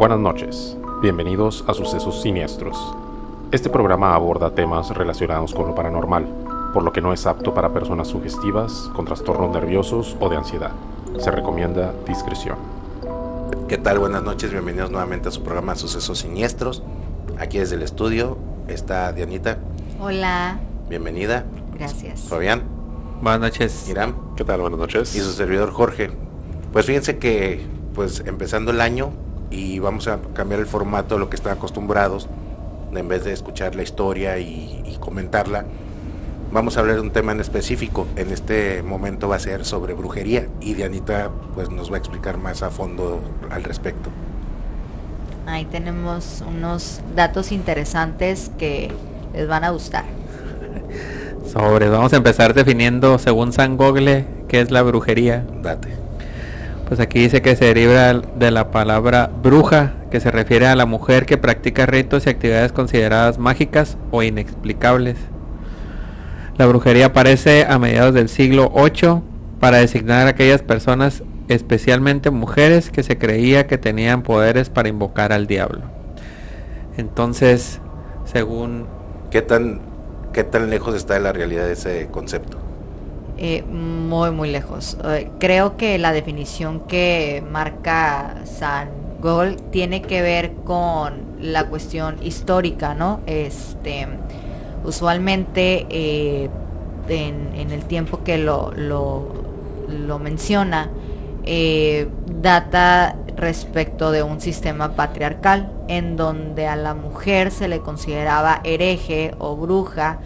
Buenas noches, bienvenidos a Sucesos Siniestros. Este programa aborda temas relacionados con lo paranormal, por lo que no es apto para personas sugestivas, con trastornos nerviosos o de ansiedad. Se recomienda discreción. ¿Qué tal? Buenas noches, bienvenidos nuevamente a su programa Sucesos Siniestros. Aquí desde el estudio está Dianita. Hola. Bienvenida. Gracias. Fabián. Buenas noches. Irán. ¿Qué tal? Buenas noches. Y su servidor Jorge. Pues fíjense que, pues empezando el año y vamos a cambiar el formato de lo que están acostumbrados, en vez de escuchar la historia y, y comentarla, vamos a hablar de un tema en específico. En este momento va a ser sobre brujería y Dianita pues nos va a explicar más a fondo al respecto. Ahí tenemos unos datos interesantes que les van a gustar. Sobre, vamos a empezar definiendo según San Gogle qué es la brujería. Date. Pues aquí dice que se deriva de la palabra bruja, que se refiere a la mujer que practica ritos y actividades consideradas mágicas o inexplicables. La brujería aparece a mediados del siglo VIII para designar a aquellas personas, especialmente mujeres, que se creía que tenían poderes para invocar al diablo. Entonces, según ¿Qué tan, qué tan lejos está de la realidad ese concepto? Eh, muy, muy lejos. Eh, creo que la definición que marca San Gol tiene que ver con la cuestión histórica, ¿no? Este, usualmente eh, en, el tiempo que lo, lo, menciona, data respecto de un sistema patriarcal en donde a la mujer se le consideraba hereje o bruja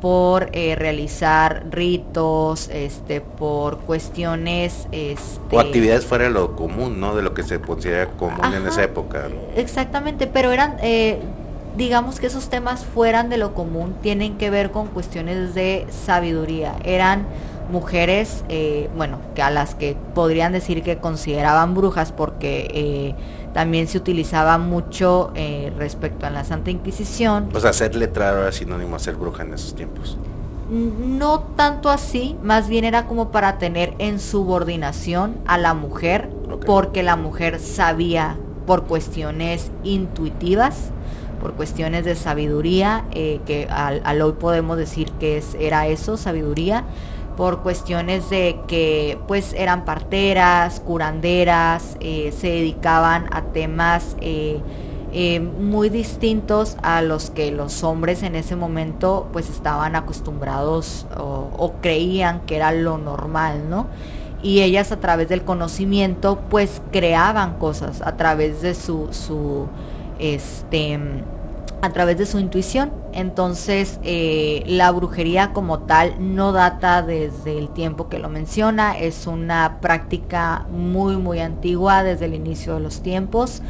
por eh, realizar ritos, este, por cuestiones, este, O actividades fuera de lo común, ¿no? De lo que se considera común en esa época. ¿no? Exactamente, pero eran, eh, digamos que esos temas fueran de lo común, tienen que ver con cuestiones de sabiduría. Eran mujeres, eh, bueno, que a las que podrían decir que consideraban brujas porque eh, también se utilizaba mucho eh, respecto a la Santa Inquisición. O sea, ser letrado era sinónimo a ser bruja en esos tiempos. No tanto así, más bien era como para tener en subordinación a la mujer, porque la mujer sabía por cuestiones intuitivas, por cuestiones de sabiduría, eh, que al, al hoy podemos decir que es, era eso, sabiduría, por cuestiones de que pues eran parteras, curanderas, eh, se dedicaban a temas eh, eh, muy distintos a los que los hombres en ese momento pues estaban acostumbrados o, o creían que era lo normal, ¿no? Y ellas a través del conocimiento pues creaban cosas a través de su, su este, a través de su intuición. Entonces, eh, la brujería como tal no data desde el tiempo que lo menciona, es una práctica muy, muy antigua desde el inicio de los tiempos.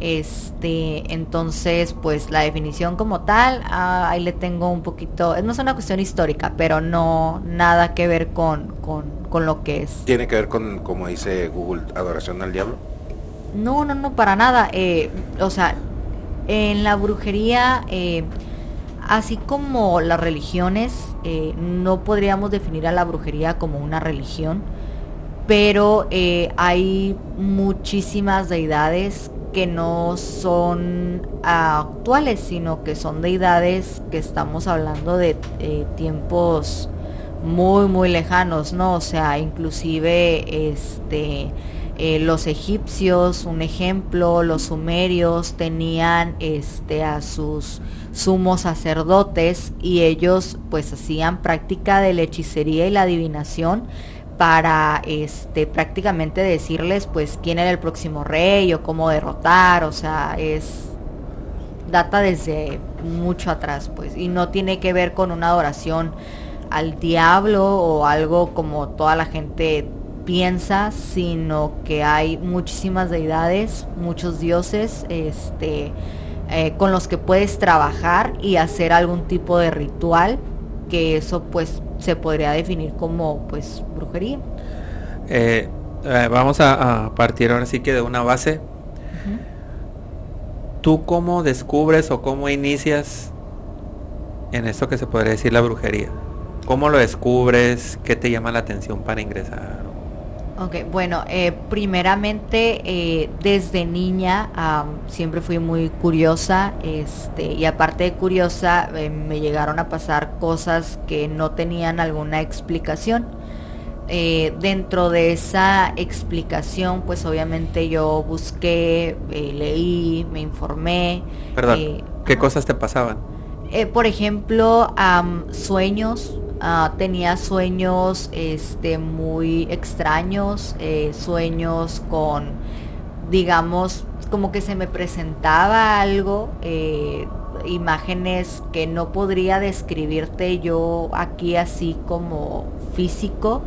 Este, entonces, pues la definición como tal, ah, ahí le tengo un poquito, es más una cuestión histórica, pero no nada que ver con, con, con lo que es. Tiene que ver con, como dice Google, adoración al diablo. No, no, no, para nada. eh, o sea, en la brujería, eh, así como las religiones, eh, no podríamos definir a la brujería como una religión, pero eh, hay muchísimas deidades que no son actuales, sino que son deidades que estamos hablando de tiempos muy muy lejanos, ¿no? O sea, inclusive este eh, los egipcios, un ejemplo, los sumerios tenían este a sus sumos sacerdotes y ellos pues hacían práctica de la hechicería y la adivinación para este prácticamente decirles pues quién era el próximo rey o cómo derrotar, o sea, es data desde mucho atrás, pues, y no tiene que ver con una adoración al diablo o algo como toda la gente piensa, sino que hay muchísimas deidades, muchos dioses, este, eh, con los que puedes trabajar y hacer algún tipo de ritual, que eso pues se podría definir como pues brujería. eh, eh, vamos a, a partir ahora sí que de una base. ¿Tú cómo descubres o cómo inicias en esto que se podría decir la brujería? ¿Cómo lo descubres? ¿Qué te llama la atención para ingresar? Ok, bueno, eh, primeramente eh, desde niña siempre fui muy curiosa este, y aparte de curiosa eh, me llegaron a pasar cosas que no tenían alguna explicación. dentro de esa explicación, pues obviamente yo busqué, leí, me informé. Perdón, ¿qué cosas te pasaban? por ejemplo, sueños, Ah, tenía sueños este, muy extraños, eh, sueños con, digamos, como que se me presentaba algo, eh, imágenes que no podría describirte yo aquí así como físico,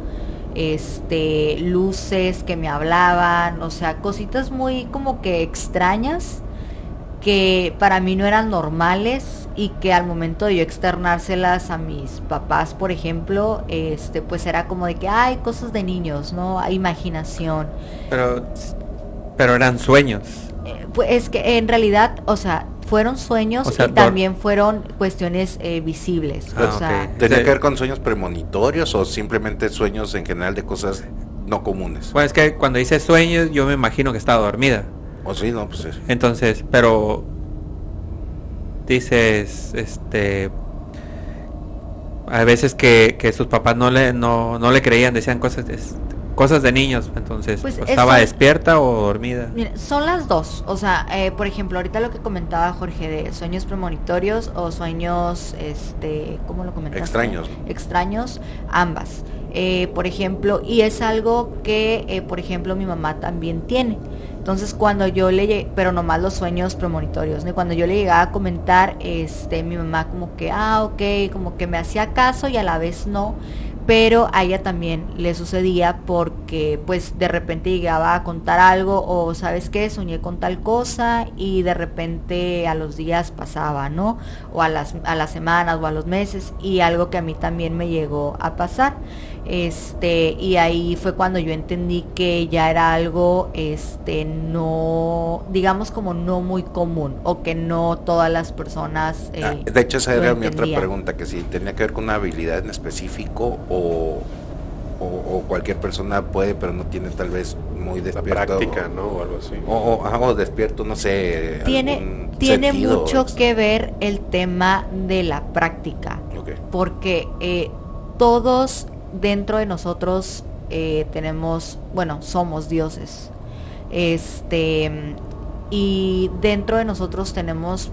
este, luces que me hablaban, o sea, cositas muy como que extrañas que para mí no eran normales y que al momento de yo externárselas a mis papás, por ejemplo, este pues era como de que hay cosas de niños, ¿no? Hay imaginación. Pero pero eran sueños. Eh, pues es que en realidad, o sea, fueron sueños y también fueron cuestiones eh, visibles. Ah, o sea, ¿Tenía que ver con sueños premonitorios o simplemente sueños en general de cosas no comunes? Pues es que cuando dice sueños yo me imagino que estaba dormida. Oh, sí, no, pues Entonces, pero dices, este, a veces que, que sus papás no le, no, no le creían, decían cosas de, cosas de niños, entonces, pues, pues ¿estaba despierta o dormida? son las dos, o sea, eh, por ejemplo, ahorita lo que comentaba Jorge de sueños premonitorios o sueños, este, ¿cómo lo comentaste? Extraños. Extraños, ambas. Eh, por ejemplo, y es algo que, eh, por ejemplo, mi mamá también tiene. Entonces cuando yo le llegué, pero nomás los sueños premonitorios, ¿no? cuando yo le llegaba a comentar, este, mi mamá como que, ah, ok, como que me hacía caso y a la vez no, pero a ella también le sucedía porque pues de repente llegaba a contar algo o sabes qué, soñé con tal cosa y de repente a los días pasaba, ¿no? O a las, a las semanas o a los meses y algo que a mí también me llegó a pasar. Este, y ahí fue cuando yo entendí que ya era algo este no digamos como no muy común o que no todas las personas ah, eh, de hecho esa era mi otra pregunta que si tenía que ver con una habilidad en específico o, o, cualquier persona puede pero no tiene tal vez muy despierto práctica no o algo así. O, despierto no sé tiene tiene mucho que ver el tema de la práctica porque eh, todos dentro de nosotros eh, tenemos, bueno, somos dioses. Este, y dentro de nosotros tenemos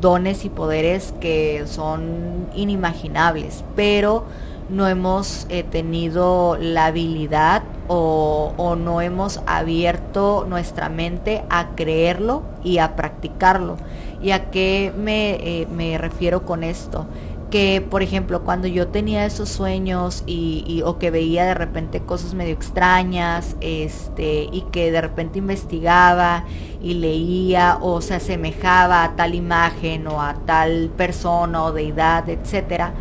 dones y poderes que son inimaginables, pero no hemos eh, tenido la habilidad o, no hemos abierto nuestra mente a creerlo y a practicarlo. ¿Y a qué me, eh, me refiero con esto? Que por ejemplo cuando yo tenía esos sueños y, o que veía de repente cosas medio extrañas este y que de repente investigaba y leía o se asemejaba a tal imagen o a tal persona o deidad etcétera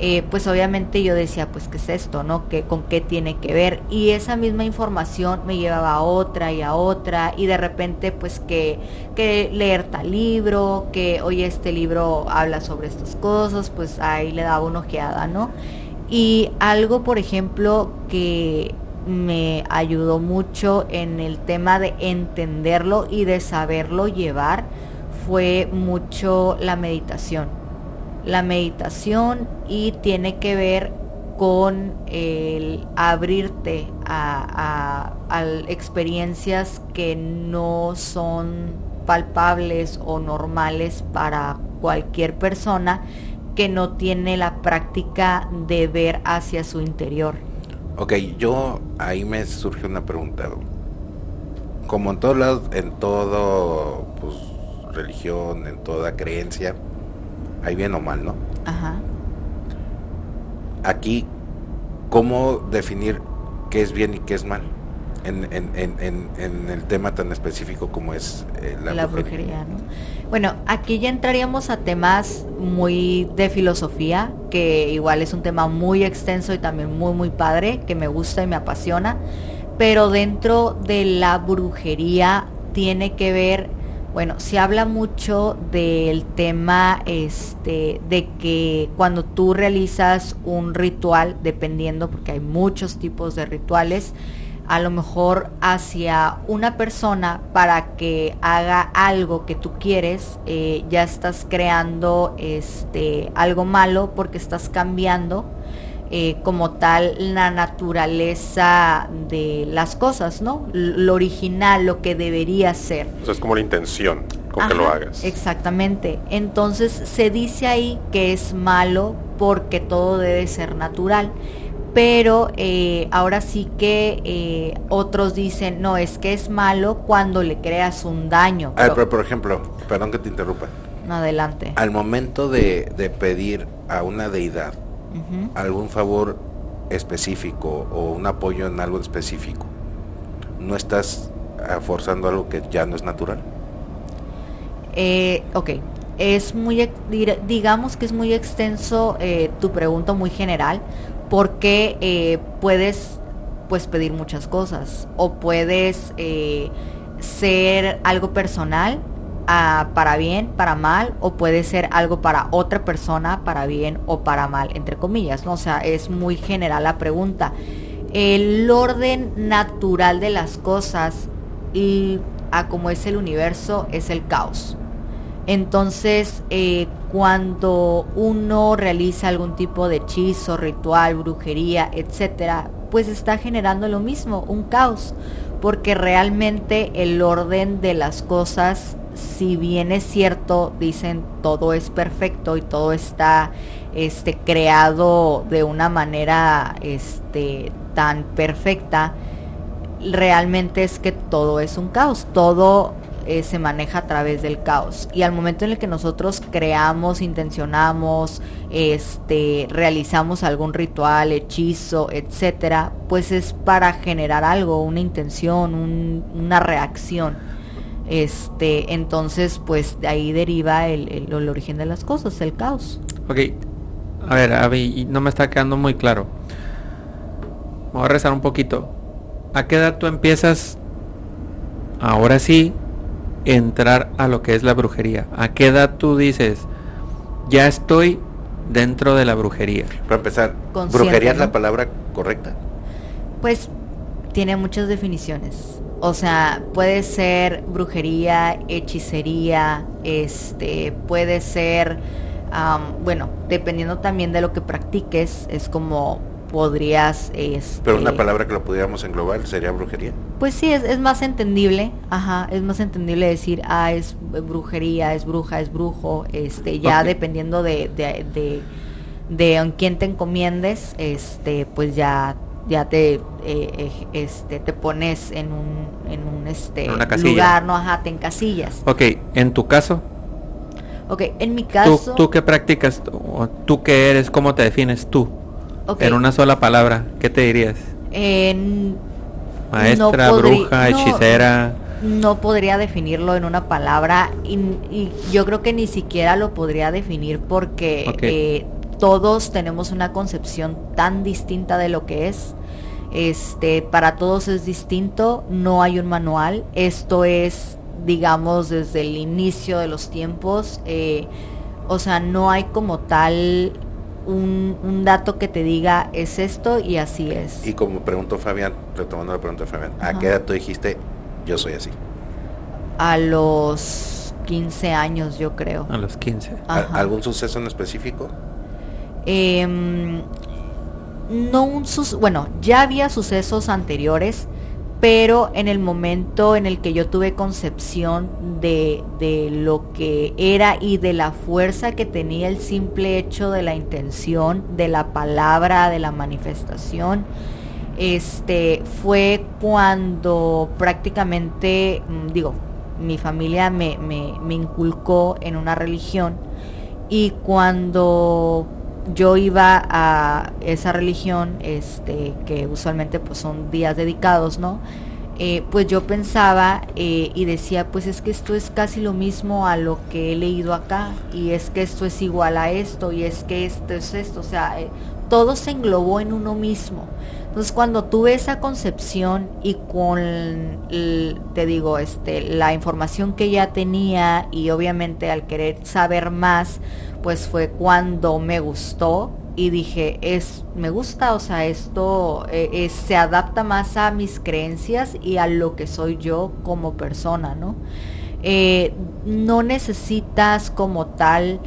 eh, pues obviamente yo decía, pues qué es esto, ¿no? ¿Qué, ¿Con qué tiene que ver? Y esa misma información me llevaba a otra y a otra y de repente pues que, que leer tal libro, que oye este libro habla sobre estas cosas, pues ahí le daba una ojeada, ¿no? Y algo, por ejemplo, que me ayudó mucho en el tema de entenderlo y de saberlo llevar fue mucho la meditación la meditación y tiene que ver con el abrirte a, experiencias que no son palpables o normales para cualquier persona que no tiene la práctica de ver hacia su interior. Ok, yo ahí me surge una pregunta. Como en todos lados, en todo, pues, religión, en toda creencia, hay bien o mal, ¿no? Ajá. Aquí, ¿cómo definir qué es bien y qué es mal? En, el tema tan específico como es eh, la, brujería. ¿no? Bueno, aquí ya entraríamos a temas muy de filosofía, que igual es un tema muy extenso y también muy, muy padre, que me gusta y me apasiona, pero dentro de la brujería tiene que ver bueno, se habla mucho del tema este, de que cuando tú realizas un ritual, dependiendo, porque hay muchos tipos de rituales, a lo mejor hacia una persona para que haga algo que tú quieres, eh, ya estás creando este, algo malo porque estás cambiando eh, como tal la naturaleza de las cosas, ¿no? Lo original, lo que debería ser. O sea, es como la intención con que lo hagas. Exactamente. Entonces se dice ahí que es malo porque todo debe ser natural pero eh, ahora sí que eh, otros dicen, no, es que es malo cuando le creas un daño. pero, por ejemplo, perdón que te interrumpa. Adelante. Al momento de, pedir a una deidad algún favor específico o un apoyo en algo específico, ¿no estás ah, forzando algo que ya no es natural? Eh, ok, es muy, digamos que es muy extenso eh, tu pregunta, muy general, porque eh, puedes pues pedir muchas cosas o puedes ser algo personal para bien, para mal, o puede ser algo para otra persona para bien o para mal, entre comillas, ¿no? O sea, es muy general la pregunta. El orden natural de las cosas y a como es el universo es el caos. Entonces, eh, cuando uno realiza algún tipo de hechizo, ritual, brujería, etcétera, pues está generando lo mismo, un caos, porque realmente el orden de las cosas, si bien es cierto, dicen todo es perfecto y todo está este creado de una manera este tan perfecta, realmente es que todo es un caos, todo eh, se maneja a través del caos. Y al momento en el que nosotros creamos, intencionamos, este, realizamos algún ritual, hechizo, etcétera, pues es para generar algo, una intención, una reacción. Este, entonces, pues de ahí deriva el, origen de las cosas, el caos. Ok, a ver, Avi, no me está quedando muy claro. Voy a rezar un poquito. ¿A qué edad tú empiezas, ahora sí, entrar a lo que es la brujería? ¿A qué edad tú dices, ya estoy dentro de la brujería? Para empezar, ¿brujería es la palabra correcta? Pues tiene muchas definiciones. O sea, puede ser brujería, hechicería, este, puede ser, bueno, dependiendo también de lo que practiques, es como podrías... Este, Pero una palabra que lo pudiéramos englobar sería brujería. Pues sí, es, más entendible, ajá, es más entendible decir, ah, es brujería, es bruja, es brujo, este, ya dependiendo de, de, de, en quién te encomiendes, este, pues ya ya te eh, este te pones en un en un este lugar no ajá te encasillas. Ok en tu caso ok en mi caso tú, tú qué practicas tú qué eres cómo te defines tú en una sola palabra, ¿qué te dirías? Maestra, bruja, hechicera. No podría definirlo en una palabra y, yo creo que ni siquiera lo podría definir porque eh, todos tenemos una concepción tan distinta de lo que es. Este, para todos es distinto, no hay un manual. Esto es, digamos, desde el inicio de los tiempos. Eh, o sea, no hay como tal un, dato que te diga es esto y así es. Y como preguntó Fabián, retomando la pregunta de Fabián, ¿a qué edad tú dijiste yo soy así? A los 15 años yo creo. A los 15. ¿Algún suceso en específico? Em, no sus bueno, ya había sucesos anteriores, pero en el momento en el que yo tuve concepción de, lo que era y de la fuerza que tenía el simple hecho de la intención, de la palabra, de la manifestación, este fue cuando prácticamente, mm, digo, mi familia me, me inculcó en una religión y cuando yo iba a esa religión, este, que usualmente pues son días dedicados, ¿no? Eh, pues yo pensaba eh, y decía, pues es que esto es casi lo mismo a lo que he leído acá, y es que esto es igual a esto, y es que esto es esto, o sea, eh, todo se englobó en uno mismo. Entonces cuando tuve esa concepción y con, te digo, este, la información que ya tenía y obviamente al querer saber más, pues fue cuando me gustó y dije, es, me gusta, o sea, esto eh, se adapta más a mis creencias y a lo que soy yo como persona, ¿no? Eh, no necesitas como tal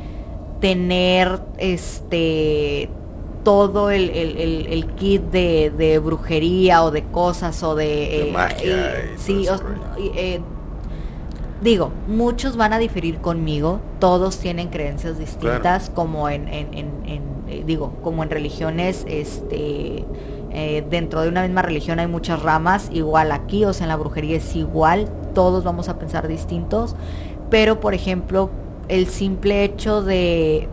tener este todo el, kit de, brujería o de cosas o de, eh, magia sí, digo, muchos van a diferir conmigo, todos tienen creencias distintas, como en, eh, digo, como en religiones, este, eh, dentro de una misma religión hay muchas ramas, igual aquí, o sea, en la brujería es igual, todos vamos a pensar distintos, pero por ejemplo, el simple hecho de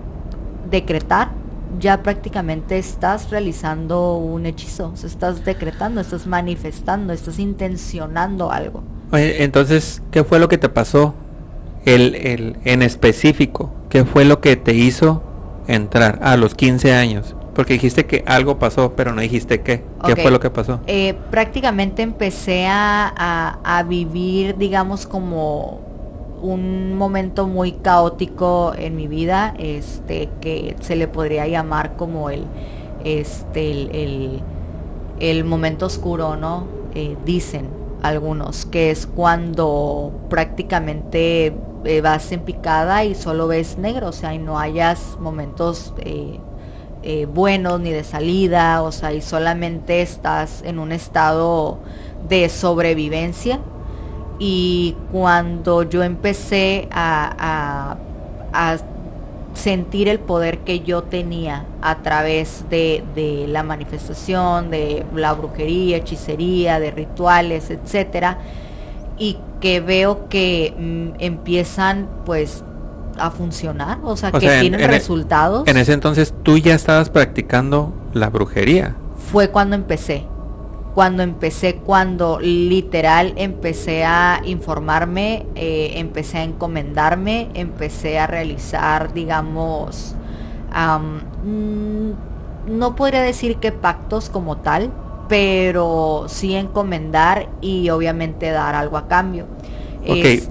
decretar, ya prácticamente estás realizando un hechizo, o sea, estás decretando, estás manifestando, estás intencionando algo entonces, ¿qué fue lo que te pasó? El, el, en específico, ¿qué fue lo que te hizo entrar a los 15 años? Porque dijiste que algo pasó, pero no dijiste qué. ¿Qué fue lo que pasó? Eh, prácticamente empecé a, a, vivir, digamos, como un momento muy caótico en mi vida, este, que se le podría llamar como el, este, el, el, momento oscuro, ¿no? Eh, dicen algunos, que es cuando prácticamente eh, vas en picada y solo ves negro, o sea, y no hayas momentos eh, buenos ni de salida, o sea, y solamente estás en un estado de sobrevivencia. Y cuando yo empecé a, a sentir el poder que yo tenía a través de, la manifestación, de la brujería, hechicería, de rituales, etcétera, y que veo que mm, empiezan pues a funcionar, o sea, que tienen e- resultados. En ese entonces tú ya estabas practicando la brujería. Fue cuando empecé cuando empecé, cuando literal empecé a informarme, eh, empecé a encomendarme, empecé a realizar, digamos, mm, no podría decir que pactos como tal, pero sí encomendar y obviamente dar algo a cambio. Ok.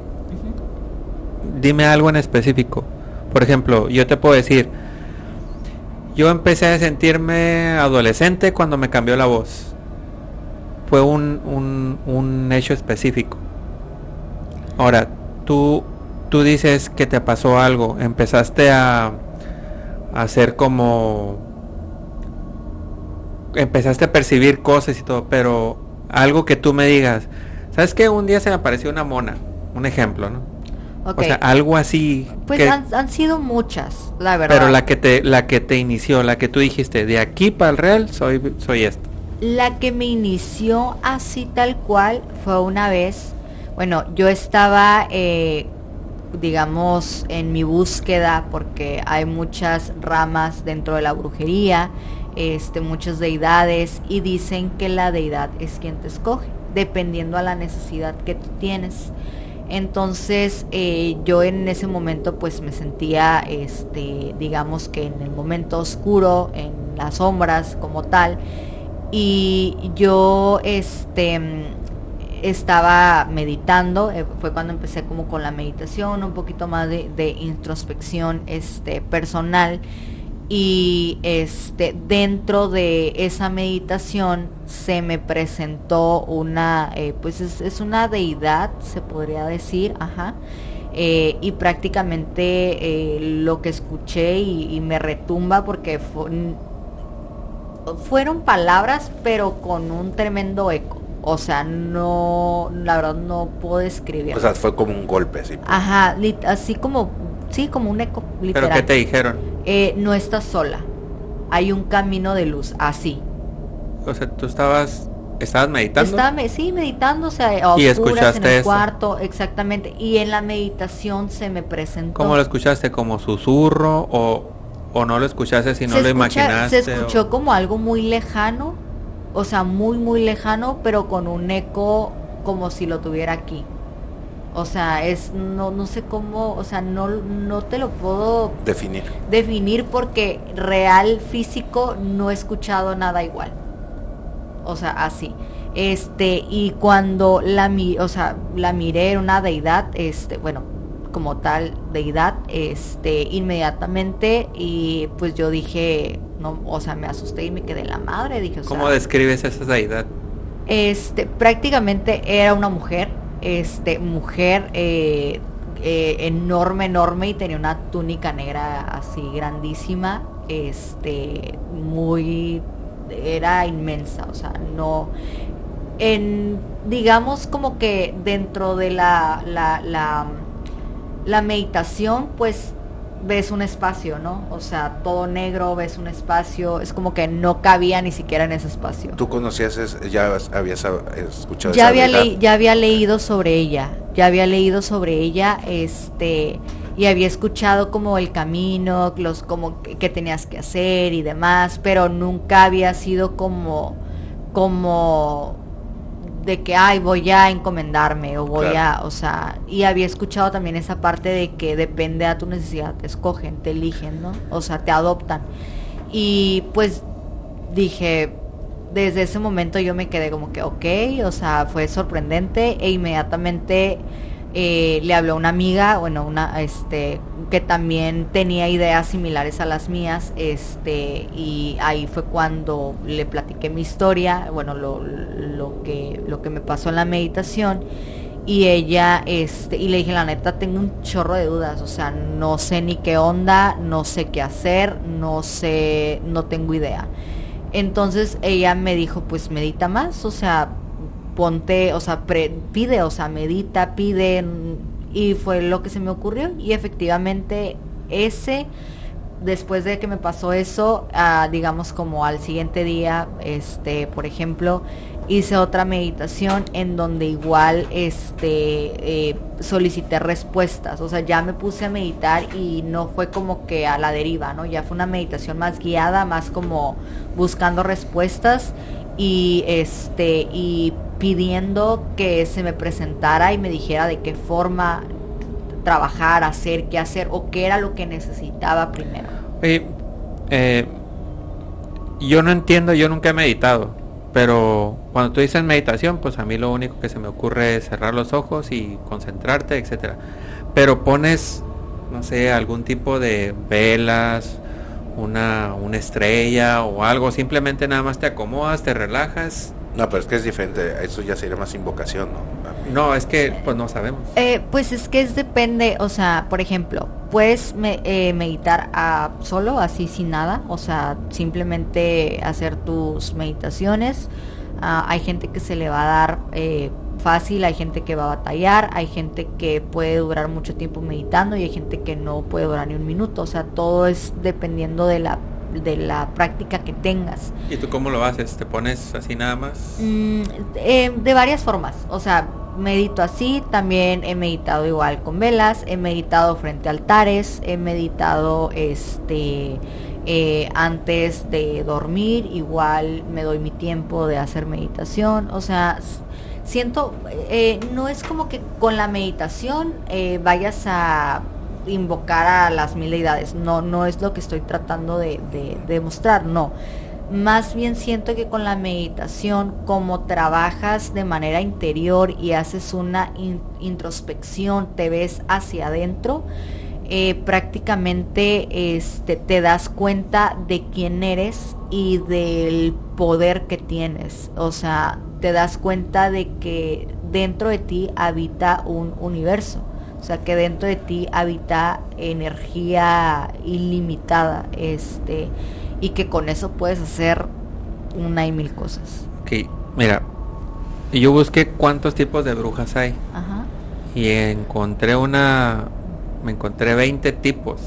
Dime algo en específico. Por ejemplo, yo te puedo decir, yo empecé a sentirme adolescente cuando me cambió la voz fue un, un, hecho específico. Ahora, tú, tú dices que te pasó algo, empezaste a, a hacer como... Empezaste a percibir cosas y todo, pero algo que tú me digas, ¿sabes que Un día se me apareció una mona, un ejemplo, ¿no? O sea, algo así. Pues han, sido muchas, la verdad. Pero la que te, la que te inició, la que tú dijiste, de aquí para el real soy, soy esto. La que me inició así tal cual fue una vez, bueno, yo estaba, eh, digamos, en mi búsqueda porque hay muchas ramas dentro de la brujería, este, muchas deidades y dicen que la deidad es quien te escoge, dependiendo a la necesidad que tú tienes. Entonces eh, yo en ese momento pues me sentía, este, digamos que en el momento oscuro, en las sombras como tal, y yo este estaba meditando, eh, fue cuando empecé como con la meditación, un poquito más de, introspección este, personal. Y este dentro de esa meditación se me presentó una eh, pues es, una deidad se podría decir ajá eh, y prácticamente lo que escuché y, y, me retumba porque fue, fueron palabras, pero con un tremendo eco. O sea, no, la verdad no puedo describir. O sea, fue como un golpe, así. Ajá, así como, sí, como un eco, literal. ¿Pero qué te dijeron? Eh, no estás sola. Hay un camino de luz, así. O sea, tú estabas, estabas meditando. Estaba, sí, meditando, o sea, y escuchaste en el cuarto, exactamente. Y en la meditación se me presentó. ¿Cómo lo escuchaste? ¿Como susurro o ¿O no lo escuchaste si no lo imaginaste? Se escuchó como algo muy lejano, o sea, muy, muy lejano, pero con un eco como si lo tuviera aquí. O sea, es no no sé cómo, o sea, no no te lo puedo definir. Definir porque real físico no he escuchado nada igual. O sea, así. Este, y cuando la mi, o sea, la miré era una deidad, este, bueno, como tal deidad este inmediatamente y pues yo dije no, o sea, me asusté y me quedé la madre, dije, o ¿Cómo sea, describes esa deidad? este, prácticamente era una mujer, este, mujer eh, eh, enorme, enorme y tenía una túnica negra así grandísima, este, muy, era inmensa, o sea, no, en, digamos como que dentro de la, la, la, la meditación, pues ves un espacio, ¿no? O sea, todo negro, ves un espacio, es como que no cabía ni siquiera en ese espacio. ¿Tú conocías, ya habías escuchado Ya esa había, ya había leído sobre ella, ya había leído sobre ella, este, y había escuchado como el camino, los como que tenías que hacer y demás, pero nunca había sido como, como de que ay voy a encomendarme o voy Claro. a, o sea, y había escuchado también esa parte de que depende a tu necesidad, te escogen, te eligen, ¿no? O sea, te adoptan. Y pues dije, desde ese momento yo me quedé como que, ok, o sea, fue sorprendente e inmediatamente eh, le habló una amiga, bueno, una, este, que también tenía ideas similares a las mías, este, y ahí fue cuando le platiqué mi historia, bueno, lo, lo que, lo que me pasó en la meditación, y ella, este, y le dije, la neta, tengo un chorro de dudas, o sea, no sé ni qué onda, no sé qué hacer, no sé, no tengo idea. Entonces ella me dijo, pues medita más, o sea, ponte, o sea, pide, o sea, medita, pide, mm, y fue lo que se me ocurrió, y efectivamente ese, después de que me pasó eso, ah, digamos como al siguiente día, este, por ejemplo, hice otra meditación en donde igual este eh, solicité respuestas. O sea ya me puse a meditar y no fue como que a la deriva no ya fue una meditación más guiada más como buscando respuestas y este y pidiendo que se me presentara y me dijera de qué forma trabajar hacer qué hacer o qué era lo que necesitaba primero Oye, eh, yo no entiendo, yo nunca he meditado, pero cuando tú dices meditación, pues a mí lo único que se me ocurre es cerrar los ojos y concentrarte, etcétera. Pero pones, no sé, algún tipo de velas, una, una estrella o algo, simplemente nada más te acomodas, te relajas. No, pero es que es diferente, eso ya sería más invocación, ¿no? No, es que pues no sabemos. Eh, pues es que es depende, o sea, por ejemplo, puedes me- eh, meditar a, solo, así sin nada, o sea, simplemente hacer tus meditaciones. Ah, hay gente que se le va a dar eh, fácil, hay gente que va a batallar, hay gente que puede durar mucho tiempo meditando y hay gente que no puede durar ni un minuto, o sea, todo es dependiendo de la, de la práctica que tengas. ¿Y tú cómo lo haces? ¿Te pones así nada más? Mm, eh, de varias formas, o sea, medito así, también he meditado igual con velas, he meditado frente a altares, he meditado este eh, antes de dormir, igual me doy mi tiempo de hacer meditación, o sea, siento, eh, no es como que con la meditación eh, vayas a invocar a las mil deidades, no, no es lo que estoy tratando de, de demostrar, no. Más bien siento que con la meditación, como trabajas de manera interior y haces una in- introspección, te ves hacia adentro, eh, prácticamente este, te das cuenta de quién eres y del poder que tienes. O sea, te das cuenta de que dentro de ti habita un universo. O sea, que dentro de ti habita energía ilimitada. Este, y que con eso puedes hacer una y mil cosas. Ok, mira, yo busqué cuántos tipos de brujas hay. Ajá. y encontré una me encontré 20 tipos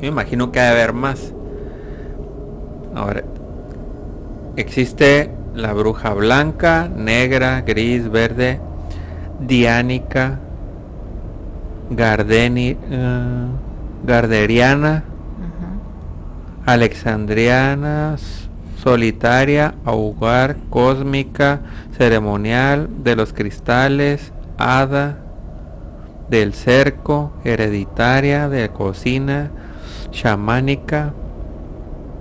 me imagino que debe haber más ahora existe la bruja blanca negra gris verde diánica gardeni eh, garderiana alexandriana solitaria augar cósmica ceremonial de los cristales hada del cerco hereditaria de cocina chamánica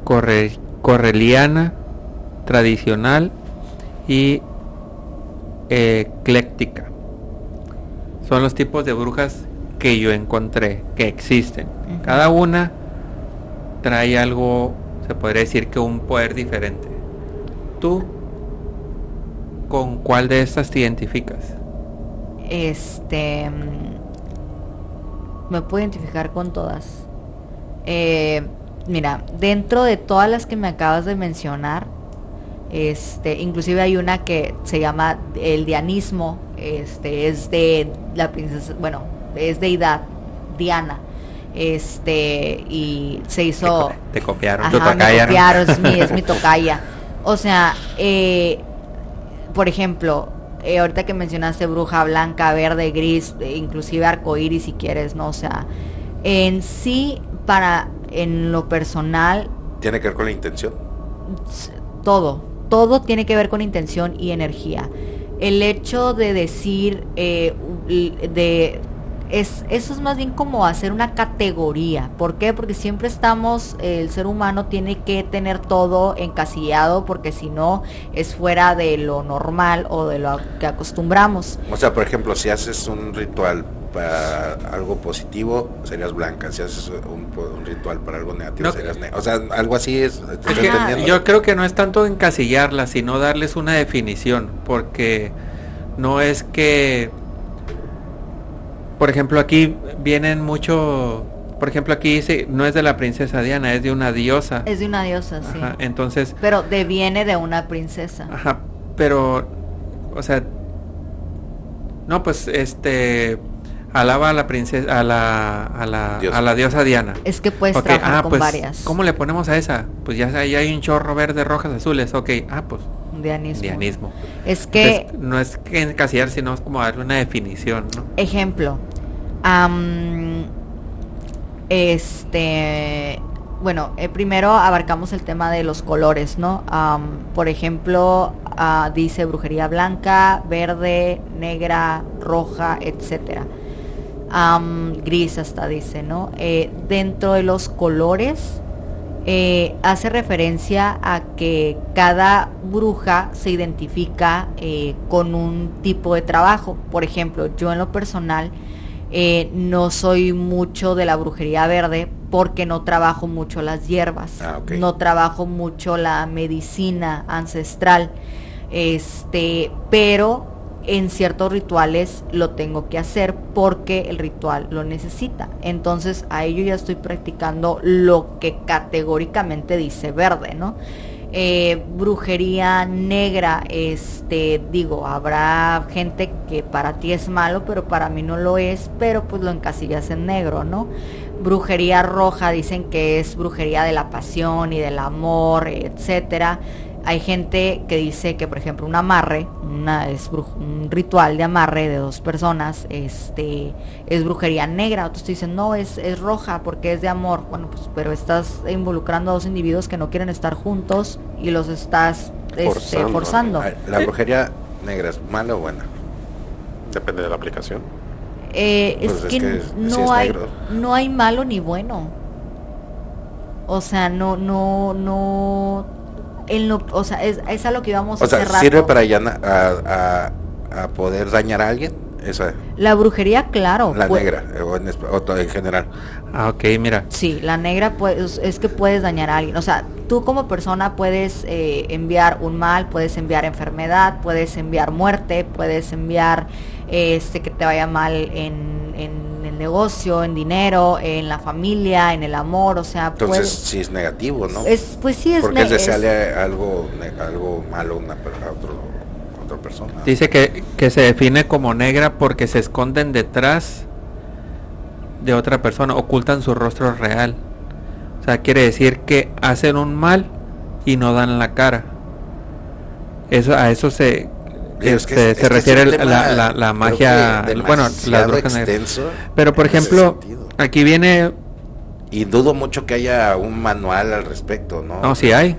corre- correliana tradicional y ecléctica son los tipos de brujas que yo encontré que existen cada una trae algo Se podría decir que un poder diferente. ¿Tú con cuál de estas te identificas? Este. mm, Me puedo identificar con todas. Eh, mira, dentro de todas las que me acabas de mencionar, este, inclusive hay una que se llama el dianismo, este, es de la princesa, bueno, es deidad, Diana, este, y se Te, hizo, co- te copiaron. tu Ajá, me copiaron, es mi, es mi tocaya. O sea, eh, por ejemplo, eh, ahorita que mencionaste bruja blanca, verde, gris, eh, inclusive arcoíris si quieres, ¿no? O sea, en sí, para, en lo personal, Tiene que ver con la intención. todo, todo tiene que ver con intención y energía. El hecho de decir, eh, de es, eso es más bien como hacer una categoría. ¿Por qué? Porque siempre estamos, el ser humano tiene que tener todo encasillado porque si no es fuera de lo normal o de lo que acostumbramos. O sea, por ejemplo, si haces un ritual para algo positivo, serías blanca. Si haces un, ritual para algo negativo, No. serías negra. O sea, algo así es. yo creo que no es tanto encasillarlas, sino darles una definición, porque no es que, por ejemplo, aquí vienen mucho, por ejemplo, aquí dice, no es de la princesa Diana, es de una diosa. Es de una diosa, sí. Ajá, entonces, Pero deviene de una princesa. ajá, pero, o sea, no, pues, este, alaba a la princesa, a la, a la, Diosa. a la diosa Diana. Es que puedes Ok, trabajar ah, con pues, varias. ¿cómo le ponemos a esa? Pues ya ahí hay un chorro verde, rojas, azules. Ok, ah, pues Dianismo. dianismo. Es que Entonces, no es que encasillar, sino es como darle una definición, ¿no? Ejemplo. am, este. Bueno, eh, primero abarcamos el tema de los colores, ¿no? Por ejemplo, ah, dice brujería blanca, verde, negra, roja, etcétera. Am, gris hasta dice, ¿no? Eh, dentro de los colores eh, hace referencia a que cada bruja se identifica eh, con un tipo de trabajo. Por ejemplo, yo en lo personal no soy mucho de la brujería verde porque no trabajo mucho las hierbas, Ah, no trabajo mucho la medicina ancestral, este, pero en ciertos rituales lo tengo que hacer porque el ritual lo necesita. Entonces a ello ya estoy practicando lo que categóricamente dice verde, ¿no? Eh, brujería negra, este, digo, habrá gente que para ti es malo, pero para mí no lo es, pero pues lo encasillas en negro, ¿no? Brujería roja dicen que es brujería de la pasión y del amor, etcétera. Hay gente que dice que, por ejemplo, un amarre, una, es bru- un ritual de amarre de dos personas, este, es brujería negra. Otros te dicen, no, es, es roja porque es de amor. Bueno, pues, pero estás involucrando a dos individuos que no quieren estar juntos y los estás este, Forzando. forzando. ¿La brujería negra es mala o buena? Depende de la aplicación. Eh, es, Pues es que no es hay negro. no hay malo ni bueno. O sea, no no no en lo, o sea, es, es a lo que íbamos O sea, hace rato. ¿sirve para allana- a, a- a poder dañar a alguien? Esa, La brujería, claro. la negra, o en, o general. Ah, ok, mira. Sí, la negra pues, es que puedes dañar a alguien. O sea, tú como persona puedes eh, enviar un mal, puedes enviar enfermedad, puedes enviar muerte, puedes enviar eh, este que te vaya mal en, en el negocio, en dinero, en la familia, en el amor. O sea, Entonces, puedes- sí es negativo, ¿no? es, pues sí es, Porque es ne- es- desearle algo, algo malo a, una, a otro- a otra persona. Dice que, que se define como negra porque se esconden detrás de otra persona, ocultan su rostro real. O sea, quiere decir que hacen un mal y no dan la cara. Eso a eso se es que este, es- se refiere la, la- la magia, bueno, las brujas extenso Pero por ejemplo, aquí viene, Y dudo mucho que haya un manual al respecto, ¿no? no, si hay,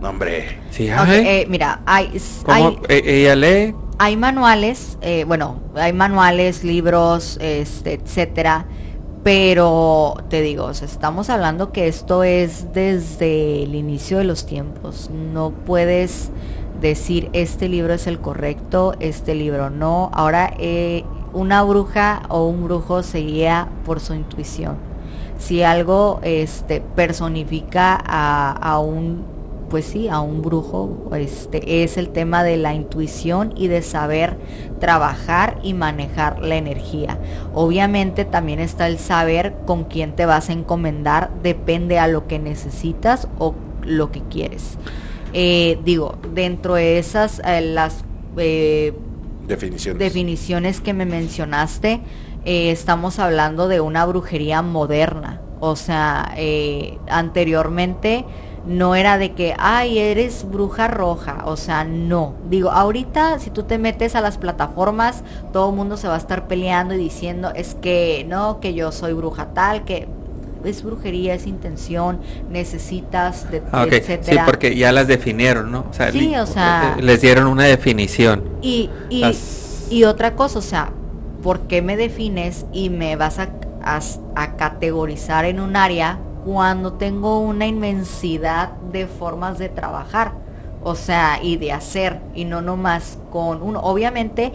No, hombre. Ok, hay. eh, mira, hay, ¿Cómo? hay, E- ella lee, hay manuales, eh, bueno, hay manuales, libros, este, etcétera, pero te digo, o sea, estamos hablando que esto es desde el inicio de los tiempos. No puedes decir este libro es el correcto, este libro no. Ahora, eh, una bruja o un brujo se guía por su intuición. si algo este personifica a, a un pues sí, a un brujo, este es el tema de la intuición y de saber trabajar y manejar la energía. Obviamente también está el saber con quién te vas a encomendar, depende a lo que necesitas o lo que quieres. Eh, digo, dentro de esas, eh, las eh, Definiciones. definiciones que me mencionaste, estamos hablando de una brujería moderna. O sea, anteriormente no era de que, ay, eres bruja roja. O sea, no. Digo, ahorita si tú te metes a las plataformas, todo el mundo se va a estar peleando y diciendo, es que no, que yo soy bruja tal, que es brujería, es intención, necesitas, de, Ah, ok. Sí, etcétera. porque ya las definieron, ¿no? O sea, Sí, li- o sea- les dieron una definición. Y, y, Las- y otra cosa, o sea, ¿por qué me defines y me vas a, a- a categorizar en un área cuando tengo una inmensidad de formas de trabajar? O sea, y de hacer, y no nomás con uno. Obviamente,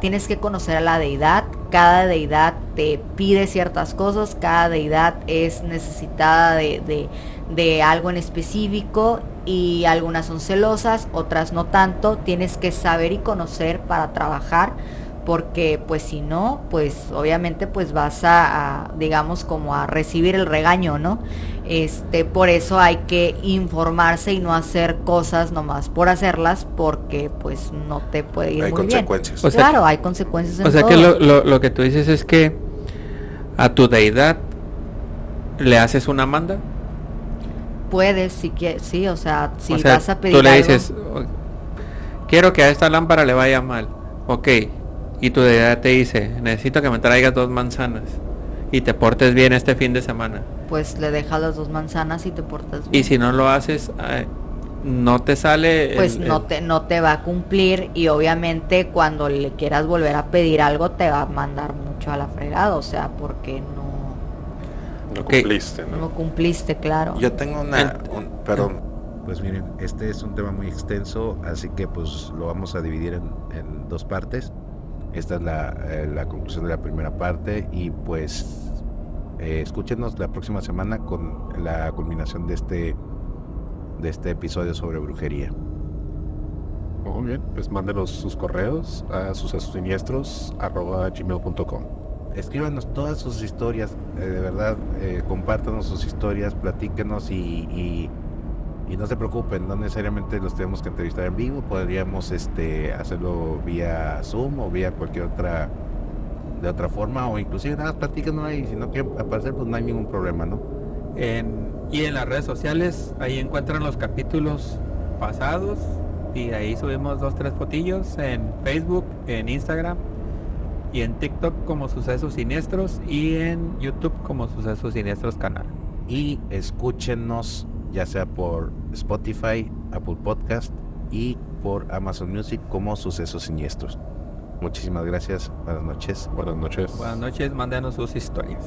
tienes que conocer a la deidad, cada deidad te pide ciertas cosas, cada deidad es necesitada de, de- de algo en específico y algunas son celosas, otras no tanto, tienes que saber y conocer para trabajar porque pues si no, pues obviamente pues vas a, a, digamos como a recibir el regaño, ¿no? Este, por eso hay que informarse y no hacer cosas nomás por hacerlas porque pues no te puede ir Hay muy bien. consecuencias. O sea claro, hay consecuencias en O sea todo. que lo, lo- lo que tú dices es que a tu deidad le haces una manda. Puedes, si quieres, sí, o sea, si o sea, vas a pedir tú le dices, "O- quiero que a esta lámpara le vaya mal. Ok. Y tu deidad te dice, necesito que me traigas dos manzanas. Y te portes bien este fin de semana. Pues le dejas las dos manzanas y te portas Y bien. si no lo haces, ay, no te sale... pues el- no el- te no te va a cumplir y obviamente cuando le quieras volver a pedir algo te va a mandar mucho a la fregada, o sea, porque no No cumpliste, ¿no? no cumpliste, claro. Yo tengo una... Un- perdón. Pues miren, este es un tema muy extenso, así que pues lo vamos a dividir en, en dos partes. Esta es la, eh, la conclusión de la primera parte y pues eh, escúchenos la próxima semana con la culminación de este, de este episodio sobre brujería. Muy bien, pues mándenos sus correos a sucesosiniestros@gmail.com. Escríbanos todas sus historias, eh, de verdad, eh, compártanos sus historias, platíquenos y, y, y no se preocupen, no necesariamente los tenemos que entrevistar en vivo, podríamos este, hacerlo vía Zoom o vía cualquier otra de otra forma o inclusive nada, platíquenos ahí, si no quieren aparecer pues no hay ningún problema, ¿no? Y en las redes sociales, ahí encuentran los capítulos pasados y ahí subimos dos, tres fotillos en Facebook, en Instagram y en TikTok como Sucesos Siniestros y en YouTube como Sucesos Siniestros Canal. Y escúchenos ya sea por Spotify, Apple Podcast y por Amazon Music como Sucesos Siniestros. Muchísimas gracias, buenas noches. Buenas noches. Buenas noches, mándanos sus historias.